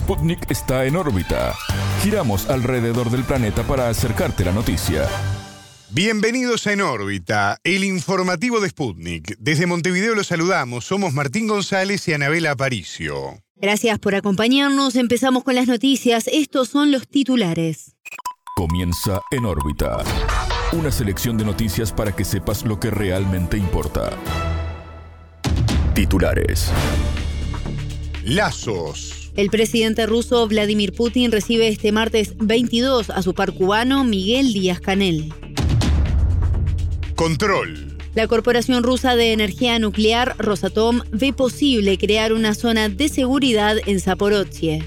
Sputnik está en órbita. Giramos alrededor del planeta para acercarte la noticia. Bienvenidos a En órbita, el informativo de Sputnik. Desde Montevideo los saludamos. Somos Martín González y Anabela Aparicio. Gracias por acompañarnos. Empezamos con las noticias. Estos son los titulares. Comienza En órbita. Una selección de noticias para que sepas lo que realmente importa. Titulares. Lazos. El presidente ruso Vladimir Putin recibe este martes 22 a su par cubano Miguel Díaz Canel. Control. La Corporación Rusa de Energía Nuclear, Rosatom, ve posible crear una zona de seguridad en Zaporozhye.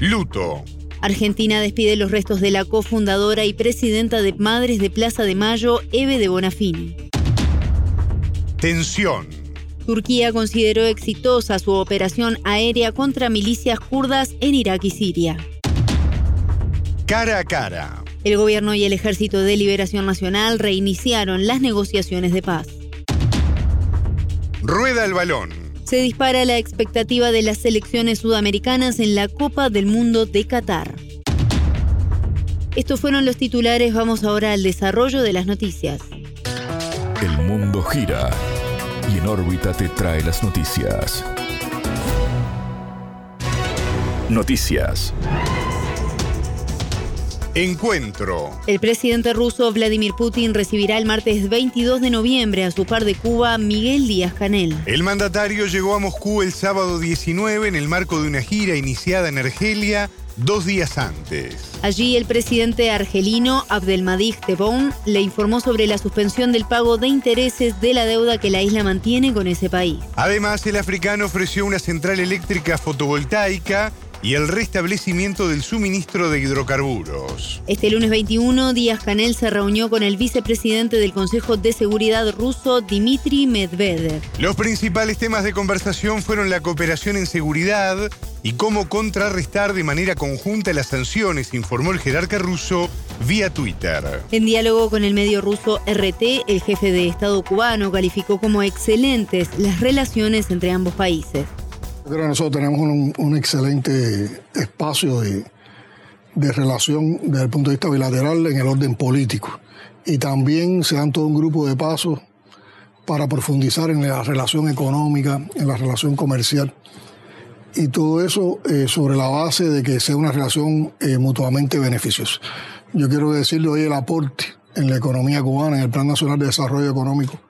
Luto. Argentina despide los restos de la cofundadora y presidenta de Madres de Plaza de Mayo, Eve de Bonafini. Tensión. Turquía consideró exitosa su operación aérea contra milicias kurdas en Irak y Siria. Cara a cara. El gobierno y el Ejército de Liberación Nacional reiniciaron las negociaciones de paz. Rueda el balón. Se dispara la expectativa de las selecciones sudamericanas en la Copa del Mundo de Qatar. Estos fueron los titulares, vamos ahora al desarrollo de las noticias. El mundo gira en órbita te trae las noticias. Noticias. Encuentro. El presidente ruso Vladimir Putin recibirá el martes 22 de noviembre a su par de Cuba Miguel Díaz Canel. El mandatario llegó a Moscú el sábado 19 en el marco de una gira iniciada en Argelia dos días antes. Allí el presidente argelino Abdelmadid Tebboune le informó sobre la suspensión del pago de intereses de la deuda que la isla mantiene con ese país. Además, el africano ofreció una central eléctrica fotovoltaica y el restablecimiento del suministro de hidrocarburos. Este lunes 21, Díaz Canel se reunió con el vicepresidente del Consejo de Seguridad ruso, Dmitry Medvedev. Los principales temas de conversación fueron la cooperación en seguridad y cómo contrarrestar de manera conjunta las sanciones, informó el jerarca ruso vía Twitter. En diálogo con el medio ruso RT, el jefe de Estado cubano calificó como excelentes las relaciones entre ambos países. Que nosotros tenemos un, un excelente espacio de, de, relación desde el punto de vista bilateral en el orden político. Y también se dan todo un grupo de pasos para profundizar en la relación económica, en la relación comercial. Y todo eso eh, sobre la base de que sea una relación eh, mutuamente beneficiosa. Yo quiero decirle hoy el aporte en la economía cubana, en el Plan Nacional de Desarrollo Económico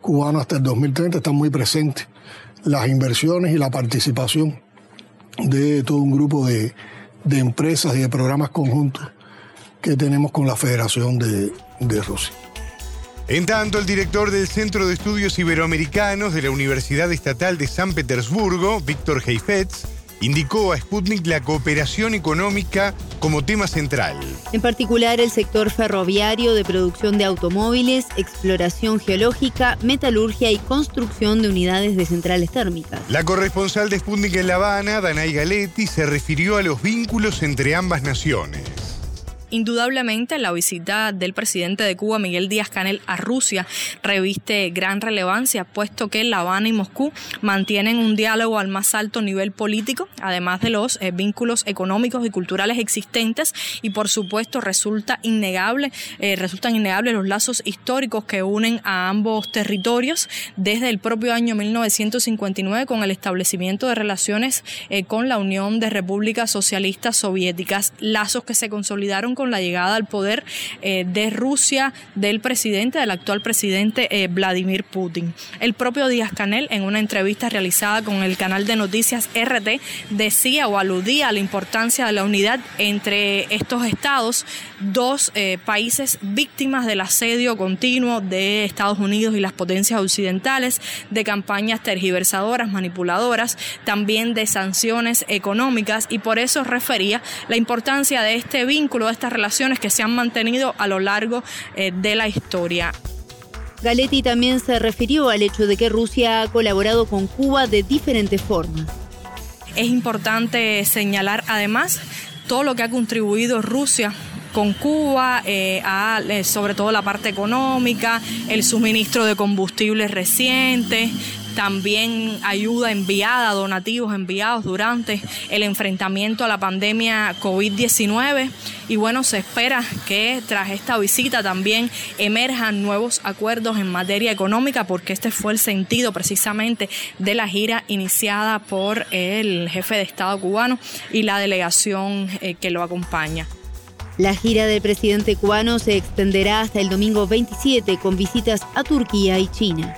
cubano hasta el 2030 está muy presente las inversiones y la participación de todo un grupo de, de empresas y de programas conjuntos que tenemos con la Federación de, de Rusia. En tanto, el director del Centro de Estudios Iberoamericanos de la Universidad Estatal de San Petersburgo, Víctor Heifetz, indicó a Sputnik la cooperación económica como tema central. En particular, el sector ferroviario de producción de automóviles, exploración geológica, metalurgia y construcción de unidades de centrales térmicas. La corresponsal de Sputnik en La Habana, Danay Galetti, se refirió a los vínculos entre ambas naciones. Indudablemente, la visita del presidente de Cuba, Miguel Díaz Canel, a Rusia reviste gran relevancia, puesto que La Habana y Moscú mantienen un diálogo al más alto nivel político, además de los eh, vínculos económicos y culturales existentes, y por supuesto resulta innegable, eh, resultan innegables los lazos históricos que unen a ambos territorios desde el propio año 1959 con el establecimiento de relaciones eh, con la Unión de Repúblicas Socialistas Soviéticas, lazos que se consolidaron con la llegada al poder eh, de Rusia del presidente, del actual presidente eh, Vladimir Putin. El propio Díaz Canel, en una entrevista realizada con el canal de noticias RT, decía o aludía a la importancia de la unidad entre estos estados, dos eh, países víctimas del asedio continuo de Estados Unidos y las potencias occidentales, de campañas tergiversadoras, manipuladoras, también de sanciones económicas y por eso refería la importancia de este vínculo, de esta relaciones que se han mantenido a lo largo eh, de la historia. Galetti también se refirió al hecho de que Rusia ha colaborado con Cuba de diferentes formas. Es importante señalar además todo lo que ha contribuido Rusia con Cuba, eh, a, eh, sobre todo la parte económica, el suministro de combustibles recientes, también ayuda enviada, donativos enviados durante el enfrentamiento a la pandemia COVID-19 y bueno, se espera que tras esta visita también emerjan nuevos acuerdos en materia económica porque este fue el sentido precisamente de la gira iniciada por el jefe de Estado cubano y la delegación eh, que lo acompaña. La gira del presidente cubano se extenderá hasta el domingo 27 con visitas a Turquía y China.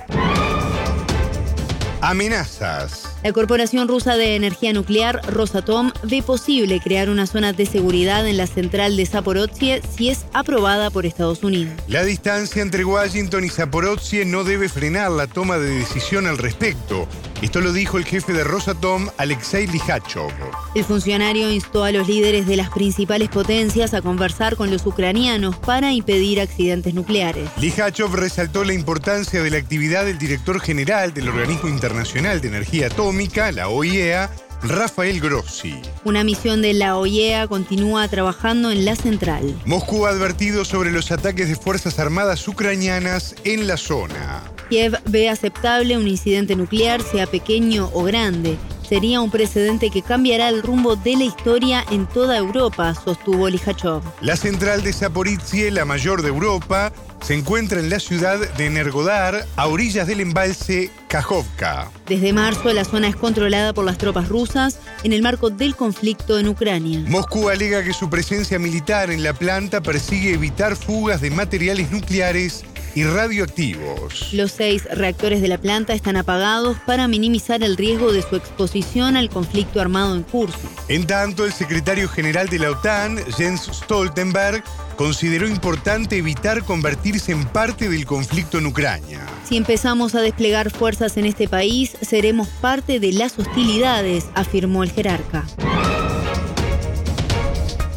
Amenazas. La Corporación Rusa de Energía Nuclear, Rosatom, ve posible crear una zona de seguridad en la central de Zaporozhye si es aprobada por Estados Unidos. La distancia entre Washington y Zaporozhye no debe frenar la toma de decisión al respecto. Esto lo dijo el jefe de Rosatom, Alexei Likhachov. El funcionario instó a los líderes de las principales potencias a conversar con los ucranianos para impedir accidentes nucleares. Likhachov resaltó la importancia de la actividad del director general del Organismo Internacional de Energía Atómica, la OIEA, Rafael Grossi. Una misión de la OIEA continúa trabajando en la central. Moscú ha advertido sobre los ataques de Fuerzas Armadas ucranianas en la zona. Kiev ve aceptable un incidente nuclear, sea pequeño o grande. Sería un precedente que cambiará el rumbo de la historia en toda Europa, sostuvo Likhachov. La central de Zaporizhie, la mayor de Europa, se encuentra en la ciudad de Energodar, a orillas del embalse Kajovka. Desde marzo, la zona es controlada por las tropas rusas en el marco del conflicto en Ucrania. Moscú alega que su presencia militar en la planta persigue evitar fugas de materiales nucleares y radioactivos. Los seis reactores de la planta están apagados para minimizar el riesgo de su exposición al conflicto armado en curso. En tanto, el secretario general de la OTAN, Jens Stoltenberg, consideró importante evitar convertirse en parte del conflicto en Ucrania. Si empezamos a desplegar fuerzas en este país, seremos parte de las hostilidades, afirmó el jerarca.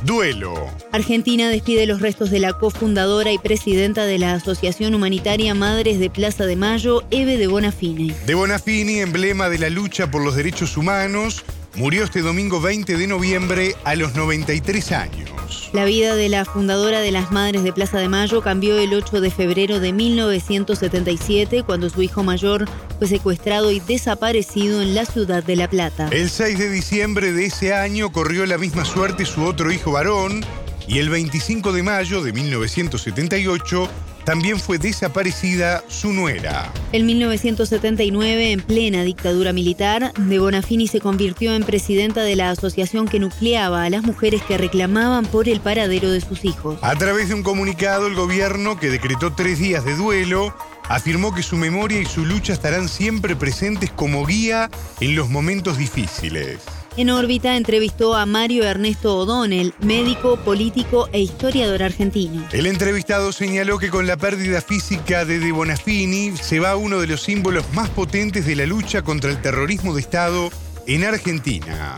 Duelo. Argentina despide los restos de la cofundadora y presidenta de la Asociación Humanitaria Madres de Plaza de Mayo, Eve de Bonafini. De Bonafini, emblema de la lucha por los derechos humanos, murió este domingo 20 de noviembre a los 93 años. La vida de la fundadora de las Madres de Plaza de Mayo cambió el 8 de febrero de 1977 cuando su hijo mayor fue secuestrado y desaparecido en la ciudad de La Plata. El 6 de diciembre de ese año corrió la misma suerte su otro hijo varón y el 25 de mayo de 1978 también fue desaparecida su nuera. En 1979, en plena dictadura militar, De Bonafini se convirtió en presidenta de la asociación que nucleaba a las mujeres que reclamaban por el paradero de sus hijos. A través de un comunicado, el gobierno, que decretó tres días de duelo, afirmó que su memoria y su lucha estarán siempre presentes como guía en los momentos difíciles. En órbita entrevistó a Mario Ernesto O'Donnell, médico, político e historiador argentino. El entrevistado señaló que con la pérdida física de De Bonafini se va uno de los símbolos más potentes de la lucha contra el terrorismo de Estado en Argentina.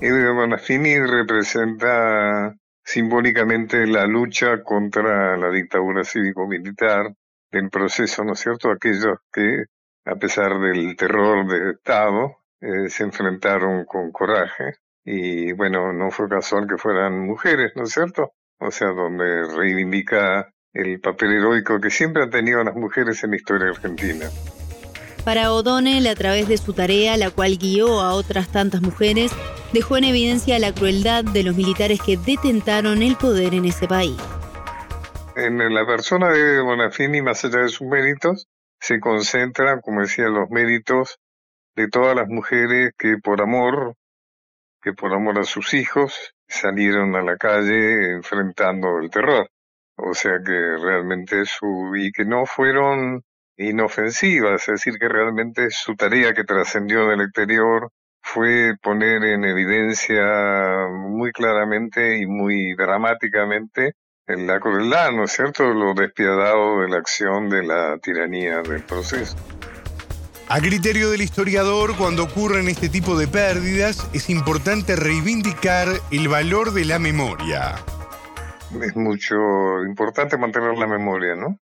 De Bonafini representa simbólicamente la lucha contra la dictadura cívico-militar, el proceso, ¿no es cierto?, aquellos que, a pesar del terror de Estado, eh, se enfrentaron con coraje y bueno, no fue casual que fueran mujeres, ¿no es cierto? O sea, donde reivindica el papel heroico que siempre han tenido las mujeres en la historia argentina. Para O'Donnell, a través de su tarea, la cual guió a otras tantas mujeres, dejó en evidencia la crueldad de los militares que detentaron el poder en ese país. En la persona de Bonafini, más allá de sus méritos, se concentran, como decía, los méritos de todas las mujeres que por amor, que por amor a sus hijos, salieron a la calle enfrentando el terror. O sea que realmente su, y que no fueron inofensivas, es decir, que realmente su tarea que trascendió del exterior fue poner en evidencia muy claramente y muy dramáticamente la crueldad, ¿no es cierto?, lo despiadado de la acción de la tiranía del proceso. A criterio del historiador, cuando ocurren este tipo de pérdidas, es importante reivindicar el valor de la memoria. Es mucho importante mantener la memoria, ¿no?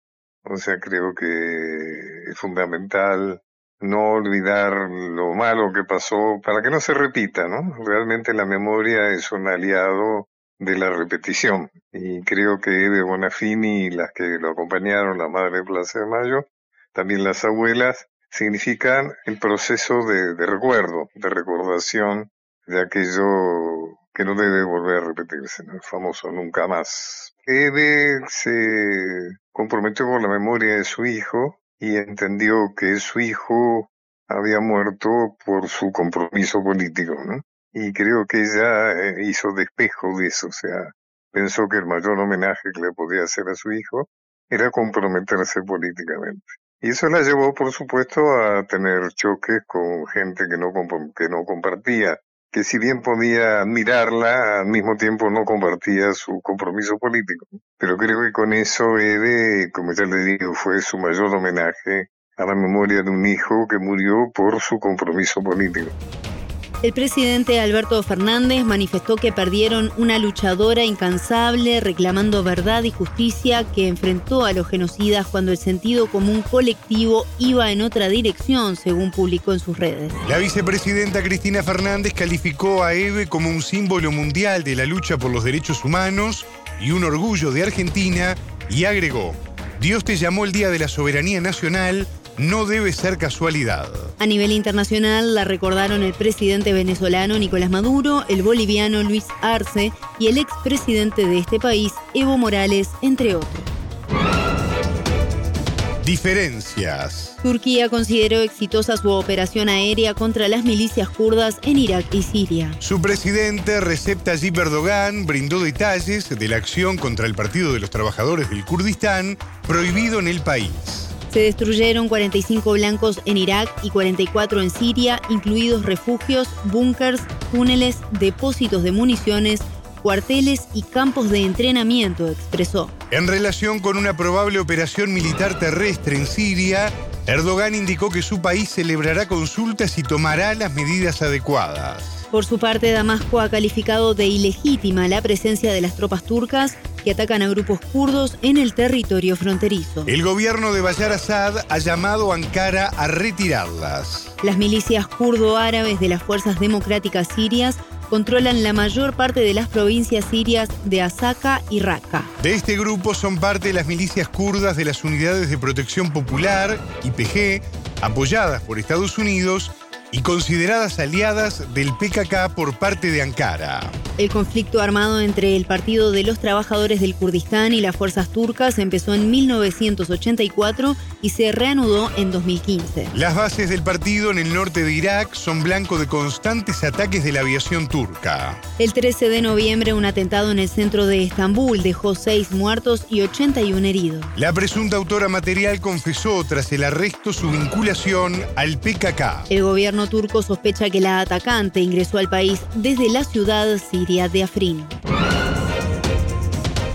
O sea, creo que es fundamental no olvidar lo malo que pasó para que no se repita, ¿no? Realmente la memoria es un aliado de la repetición. Y creo que de Bonafini y las que lo acompañaron, la madre de Plaza de Mayo, también las abuelas, significan el proceso de, recuerdo, de recordación de aquello que no debe volver a repetirse, el famoso nunca más. Eve se comprometió con la memoria de su hijo y entendió que su hijo había muerto por su compromiso político, ¿no? Y creo que ella eh, hizo despejo de eso, o sea, pensó que el mayor homenaje que le podía hacer a su hijo era comprometerse políticamente. Y eso la llevó, por supuesto, a tener choques con gente que no, que no compartía, que si bien podía admirarla, al mismo tiempo no compartía su compromiso político. Pero creo que con eso Ede, como ya le digo, fue su mayor homenaje a la memoria de un hijo que murió por su compromiso político. El presidente Alberto Fernández manifestó que perdieron una luchadora incansable reclamando verdad y justicia que enfrentó a los genocidas cuando el sentido común colectivo iba en otra dirección, según publicó en sus redes. La vicepresidenta Cristina Fernández calificó a Eve como un símbolo mundial de la lucha por los derechos humanos y un orgullo de Argentina y agregó, Dios te llamó el Día de la Soberanía Nacional no debe ser casualidad. A nivel internacional la recordaron el presidente venezolano Nicolás Maduro, el boliviano Luis Arce y el expresidente de este país, Evo Morales, entre otros. Diferencias. Turquía consideró exitosa su operación aérea contra las milicias kurdas en Irak y Siria. Su presidente Recep Tayyip Erdogan brindó detalles de la acción contra el Partido de los Trabajadores del Kurdistán prohibido en el país. Se destruyeron 45 blancos en Irak y 44 en Siria, incluidos refugios, búnkers, túneles, depósitos de municiones, cuarteles y campos de entrenamiento, expresó. En relación con una probable operación militar terrestre en Siria, Erdogan indicó que su país celebrará consultas y tomará las medidas adecuadas. Por su parte, Damasco ha calificado de ilegítima la presencia de las tropas turcas que atacan a grupos kurdos en el territorio fronterizo. El gobierno de Bashar Assad ha llamado a Ankara a retirarlas. Las milicias kurdo-árabes de las fuerzas democráticas sirias controlan la mayor parte de las provincias sirias de Asaka y Raqqa. De este grupo son parte las milicias kurdas de las Unidades de Protección Popular, IPG, apoyadas por Estados Unidos y consideradas aliadas del PKK por parte de Ankara. El conflicto armado entre el Partido de los Trabajadores del Kurdistán y las fuerzas turcas empezó en 1984 y se reanudó en 2015. Las bases del partido en el norte de Irak son blanco de constantes ataques de la aviación turca. El 13 de noviembre un atentado en el centro de Estambul dejó seis muertos y 81 heridos. La presunta autora material confesó tras el arresto su vinculación al PKK. El gobierno turco sospecha que la atacante ingresó al país desde la ciudad siria de Afrin.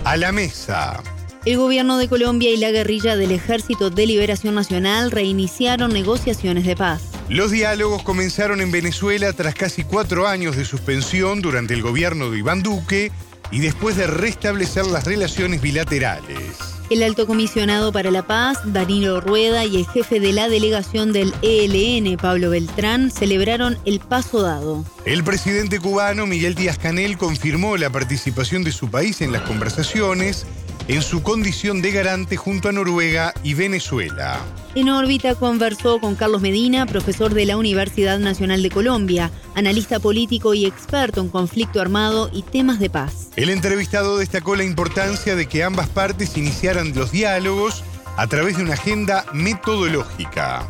A la mesa. El gobierno de Colombia y la guerrilla del Ejército de Liberación Nacional reiniciaron negociaciones de paz. Los diálogos comenzaron en Venezuela tras casi cuatro años de suspensión durante el gobierno de Iván Duque y después de restablecer las relaciones bilaterales. El alto comisionado para la paz, Danilo Rueda, y el jefe de la delegación del ELN, Pablo Beltrán, celebraron el paso dado. El presidente cubano, Miguel Díaz Canel, confirmó la participación de su país en las conversaciones en su condición de garante junto a Noruega y Venezuela. En órbita conversó con Carlos Medina, profesor de la Universidad Nacional de Colombia, analista político y experto en conflicto armado y temas de paz. El entrevistado destacó la importancia de que ambas partes iniciaran los diálogos a través de una agenda metodológica.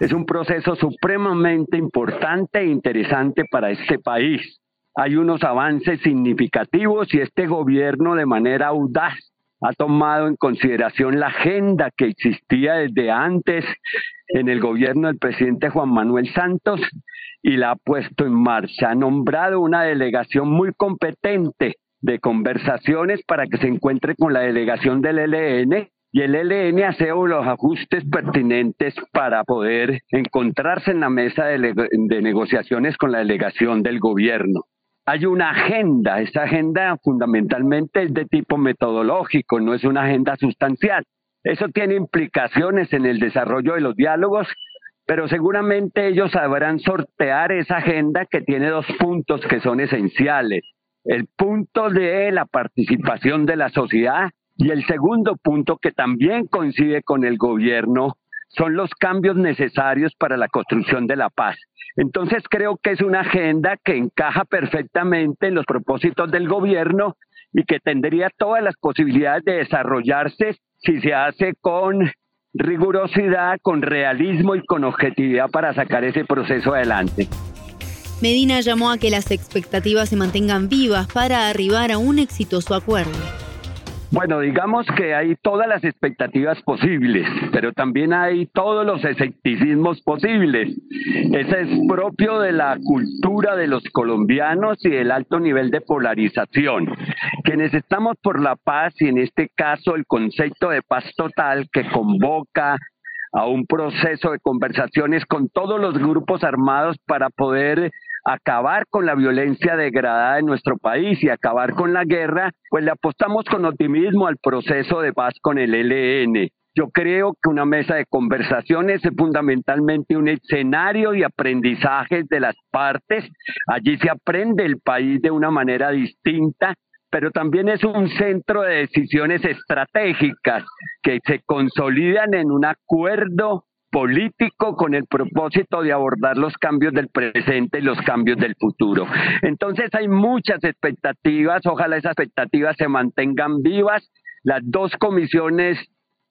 Es un proceso supremamente importante e interesante para este país hay unos avances significativos y este gobierno de manera audaz ha tomado en consideración la agenda que existía desde antes en el gobierno del presidente Juan Manuel Santos y la ha puesto en marcha. Ha nombrado una delegación muy competente de conversaciones para que se encuentre con la delegación del ELN y el ELN hace los ajustes pertinentes para poder encontrarse en la mesa de, de negociaciones con la delegación del gobierno hay una agenda. Esa agenda fundamentalmente es de tipo metodológico, no es una agenda sustancial. Eso tiene implicaciones en el desarrollo de los diálogos, pero seguramente ellos sabrán sortear esa agenda que tiene dos puntos que son esenciales. El punto de la participación de la sociedad y el segundo punto que también coincide con el gobierno son los cambios necesarios para la construcción de la paz. Entonces creo que es una agenda que encaja perfectamente en los propósitos del gobierno y que tendría todas las posibilidades de desarrollarse si se hace con rigurosidad, con realismo y con objetividad para sacar ese proceso adelante. Medina llamó a que las expectativas se mantengan vivas para arribar a un exitoso acuerdo. Bueno, digamos que hay todas las expectativas posibles, pero también hay todos los escepticismos posibles. Ese es propio de la cultura de los colombianos y del alto nivel de polarización. Quienes estamos por la paz y en este caso el concepto de paz total que convoca a un proceso de conversaciones con todos los grupos armados para poder acabar con la violencia degradada en nuestro país y acabar con la guerra, pues le apostamos con optimismo al proceso de paz con el LN. Yo creo que una mesa de conversaciones es fundamentalmente un escenario de aprendizaje de las partes. Allí se aprende el país de una manera distinta, pero también es un centro de decisiones estratégicas que se consolidan en un acuerdo político con el propósito de abordar los cambios del presente y los cambios del futuro. Entonces hay muchas expectativas, ojalá esas expectativas se mantengan vivas. Las dos comisiones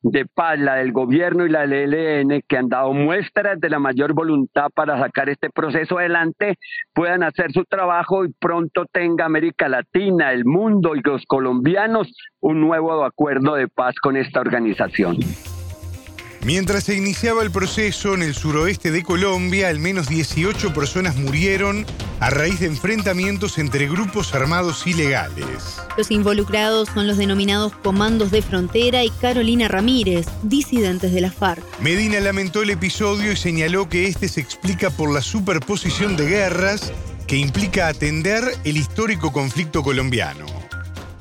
de paz, la del gobierno y la del ELN, que han dado muestras de la mayor voluntad para sacar este proceso adelante, puedan hacer su trabajo y pronto tenga América Latina, el mundo y los colombianos un nuevo acuerdo de paz con esta organización. Mientras se iniciaba el proceso en el suroeste de Colombia, al menos 18 personas murieron a raíz de enfrentamientos entre grupos armados ilegales. Los involucrados son los denominados Comandos de Frontera y Carolina Ramírez, disidentes de la FARC. Medina lamentó el episodio y señaló que este se explica por la superposición de guerras que implica atender el histórico conflicto colombiano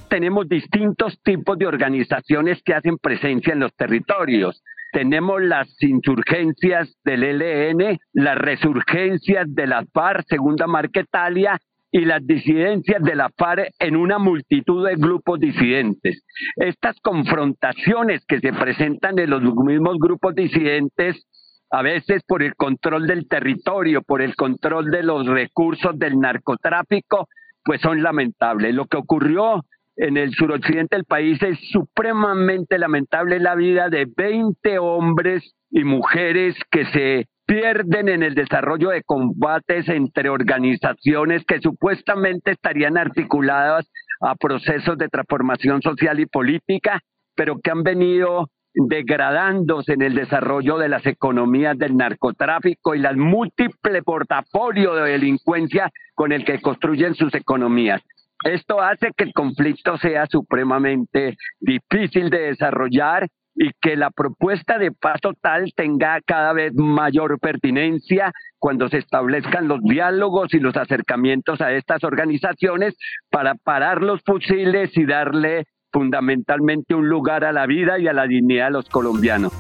tenemos distintos tipos de organizaciones que hacen presencia en los territorios tenemos las insurgencias del ELN, las resurgencias de la FARC, Segunda Marquetalia, y las disidencias de la FARC en una multitud de grupos disidentes. Estas confrontaciones que se presentan en los mismos grupos disidentes, a veces por el control del territorio, por el control de los recursos del narcotráfico, pues son lamentables. Lo que ocurrió en el suroccidente del país es supremamente lamentable la vida de 20 hombres y mujeres que se pierden en el desarrollo de combates entre organizaciones que supuestamente estarían articuladas a procesos de transformación social y política, pero que han venido degradándose en el desarrollo de las economías del narcotráfico y las múltiples portafolio de delincuencia con el que construyen sus economías. Esto hace que el conflicto sea supremamente difícil de desarrollar y que la propuesta de paz total tenga cada vez mayor pertinencia cuando se establezcan los diálogos y los acercamientos a estas organizaciones para parar los fusiles y darle fundamentalmente un lugar a la vida y a la dignidad de los colombianos.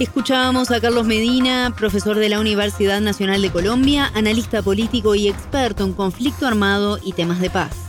Escuchábamos a Carlos Medina, profesor de la Universidad Nacional de Colombia, analista político y experto en conflicto armado y temas de paz.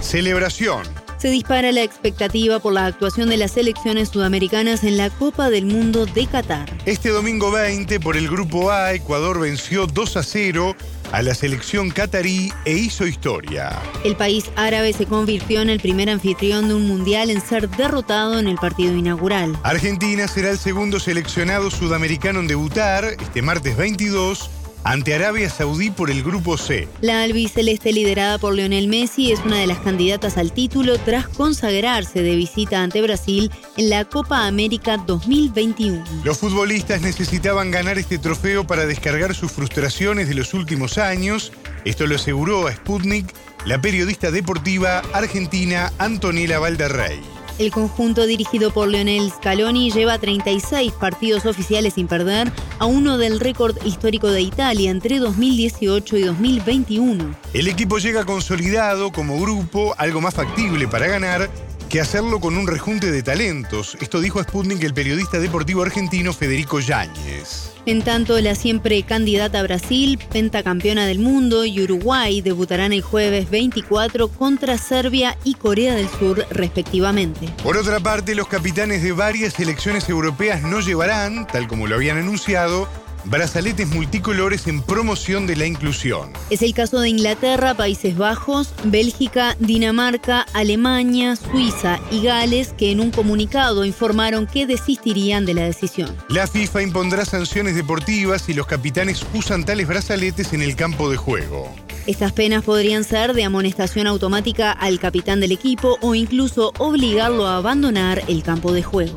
Celebración. Se dispara la expectativa por la actuación de las selecciones sudamericanas en la Copa del Mundo de Qatar. Este domingo 20, por el Grupo A, Ecuador venció 2 a 0 a la selección catarí e hizo historia. El país árabe se convirtió en el primer anfitrión de un mundial en ser derrotado en el partido inaugural. Argentina será el segundo seleccionado sudamericano en debutar este martes 22 ante Arabia Saudí por el Grupo C. La albiceleste liderada por Lionel Messi es una de las candidatas al título tras consagrarse de visita ante Brasil en la Copa América 2021. Los futbolistas necesitaban ganar este trofeo para descargar sus frustraciones de los últimos años. Esto lo aseguró a Sputnik la periodista deportiva argentina Antonella Valderrey. El conjunto dirigido por Leonel Scaloni lleva 36 partidos oficiales sin perder, a uno del récord histórico de Italia entre 2018 y 2021. El equipo llega consolidado como grupo, algo más factible para ganar que hacerlo con un rejunte de talentos. Esto dijo a Sputnik el periodista deportivo argentino Federico Yáñez. En tanto, la siempre candidata a Brasil, pentacampeona del mundo, y Uruguay debutarán el jueves 24 contra Serbia y Corea del Sur, respectivamente. Por otra parte, los capitanes de varias selecciones europeas no llevarán, tal como lo habían anunciado, brazaletes multicolores en promoción de la inclusión. Es el caso de Inglaterra, Países Bajos, Bélgica, Dinamarca, Alemania, Suiza y Gales, que en un comunicado informaron que desistirían de la decisión. La FIFA impondrá sanciones deportivas si los capitanes usan tales brazaletes en el campo de juego. Estas penas podrían ser de amonestación automática al capitán del equipo o incluso obligarlo a abandonar el campo de juego.